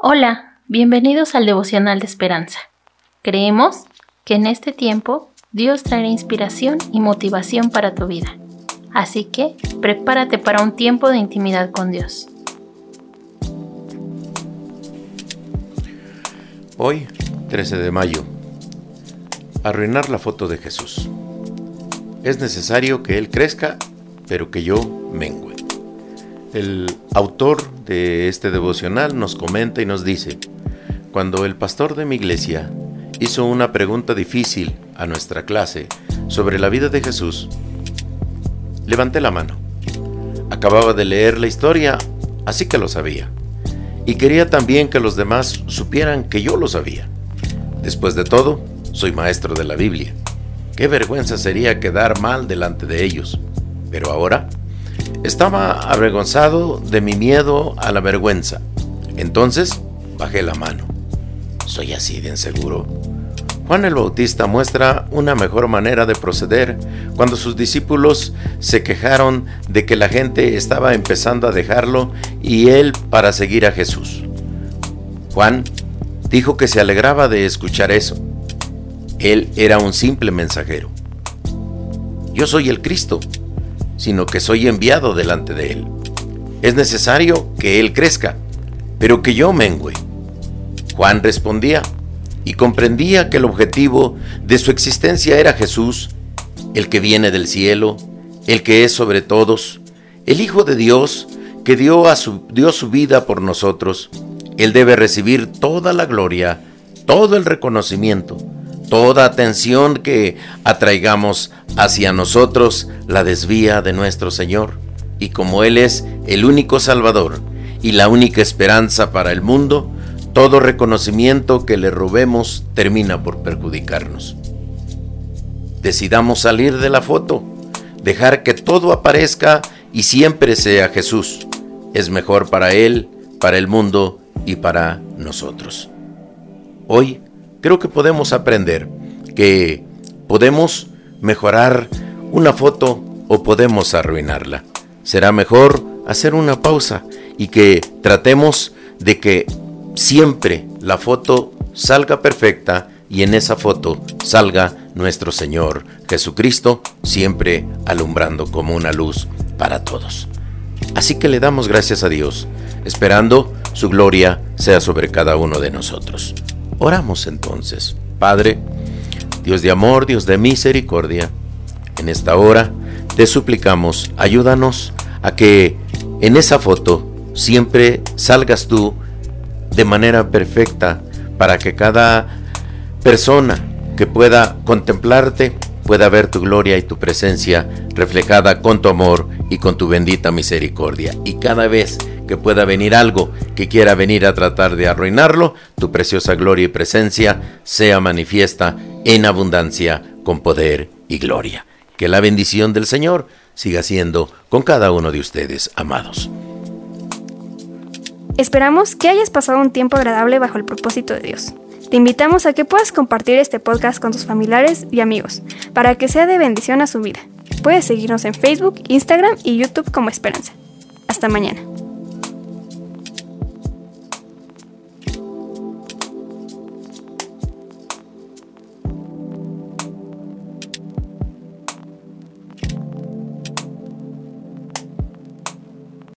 Hola, bienvenidos al devocional de esperanza. Creemos que en este tiempo Dios traerá inspiración y motivación para tu vida. Así que prepárate para un tiempo de intimidad con Dios. Hoy, 13 de mayo, arruinar la foto de Jesús. Es necesario que Él crezca, pero que yo mengue. El autor de este devocional nos comenta y nos dice, cuando el pastor de mi iglesia hizo una pregunta difícil a nuestra clase sobre la vida de Jesús, levanté la mano. Acababa de leer la historia, así que lo sabía. Y quería también que los demás supieran que yo lo sabía. Después de todo, soy maestro de la Biblia. Qué vergüenza sería quedar mal delante de ellos. Pero ahora estaba avergonzado de mi miedo a la vergüenza. Entonces bajé la mano. ¿Soy así de inseguro? Juan el Bautista muestra una mejor manera de proceder cuando sus discípulos se quejaron de que la gente estaba empezando a dejarlo y él para seguir a Jesús. Juan dijo que se alegraba de escuchar eso. Él era un simple mensajero. Yo soy el Cristo, sino que soy enviado delante de Él. Es necesario que Él crezca, pero que yo mengüe. Juan respondía y comprendía que el objetivo de su existencia era Jesús, el que viene del cielo, el que es sobre todos, el Hijo de Dios que dio, su, su vida por nosotros. Él debe recibir toda la gloria, todo el reconocimiento, toda atención que atraigamos hacia nosotros la desvía de nuestro Señor. Y como Él es el único Salvador y la única esperanza para el mundo, todo reconocimiento que le robemos termina por perjudicarnos. Decidamos salir de la foto, dejar que todo aparezca y siempre sea Jesús. Es mejor para Él, para el mundo y para nosotros. Hoy creo que podemos aprender que podemos mejorar una foto o podemos arruinarla. Será mejor hacer una pausa y que tratemos de que siempre la foto salga perfecta y en esa foto salga nuestro Señor Jesucristo, siempre alumbrando como una luz para todos. Así que le damos gracias a Dios, esperando su gloria sea sobre cada uno de nosotros. Oramos entonces. Padre, Dios de amor, Dios de misericordia, en esta hora te suplicamos, ayúdanos a que en esa foto siempre salgas tú de manera perfecta para que cada persona que pueda contemplarte pueda ver tu gloria y tu presencia reflejada con tu amor y con tu bendita misericordia. Y cada vez que pueda venir algo que quiera venir a tratar de arruinarlo, tu preciosa gloria y presencia sea manifiesta en abundancia con poder y gloria. Que la bendición del Señor siga siendo con cada uno de ustedes, amados. Esperamos que hayas pasado un tiempo agradable bajo el propósito de Dios. Te invitamos a que puedas compartir este podcast con tus familiares y amigos para que sea de bendición a su vida. Puedes seguirnos en Facebook, Instagram y YouTube como Esperanza. Hasta mañana.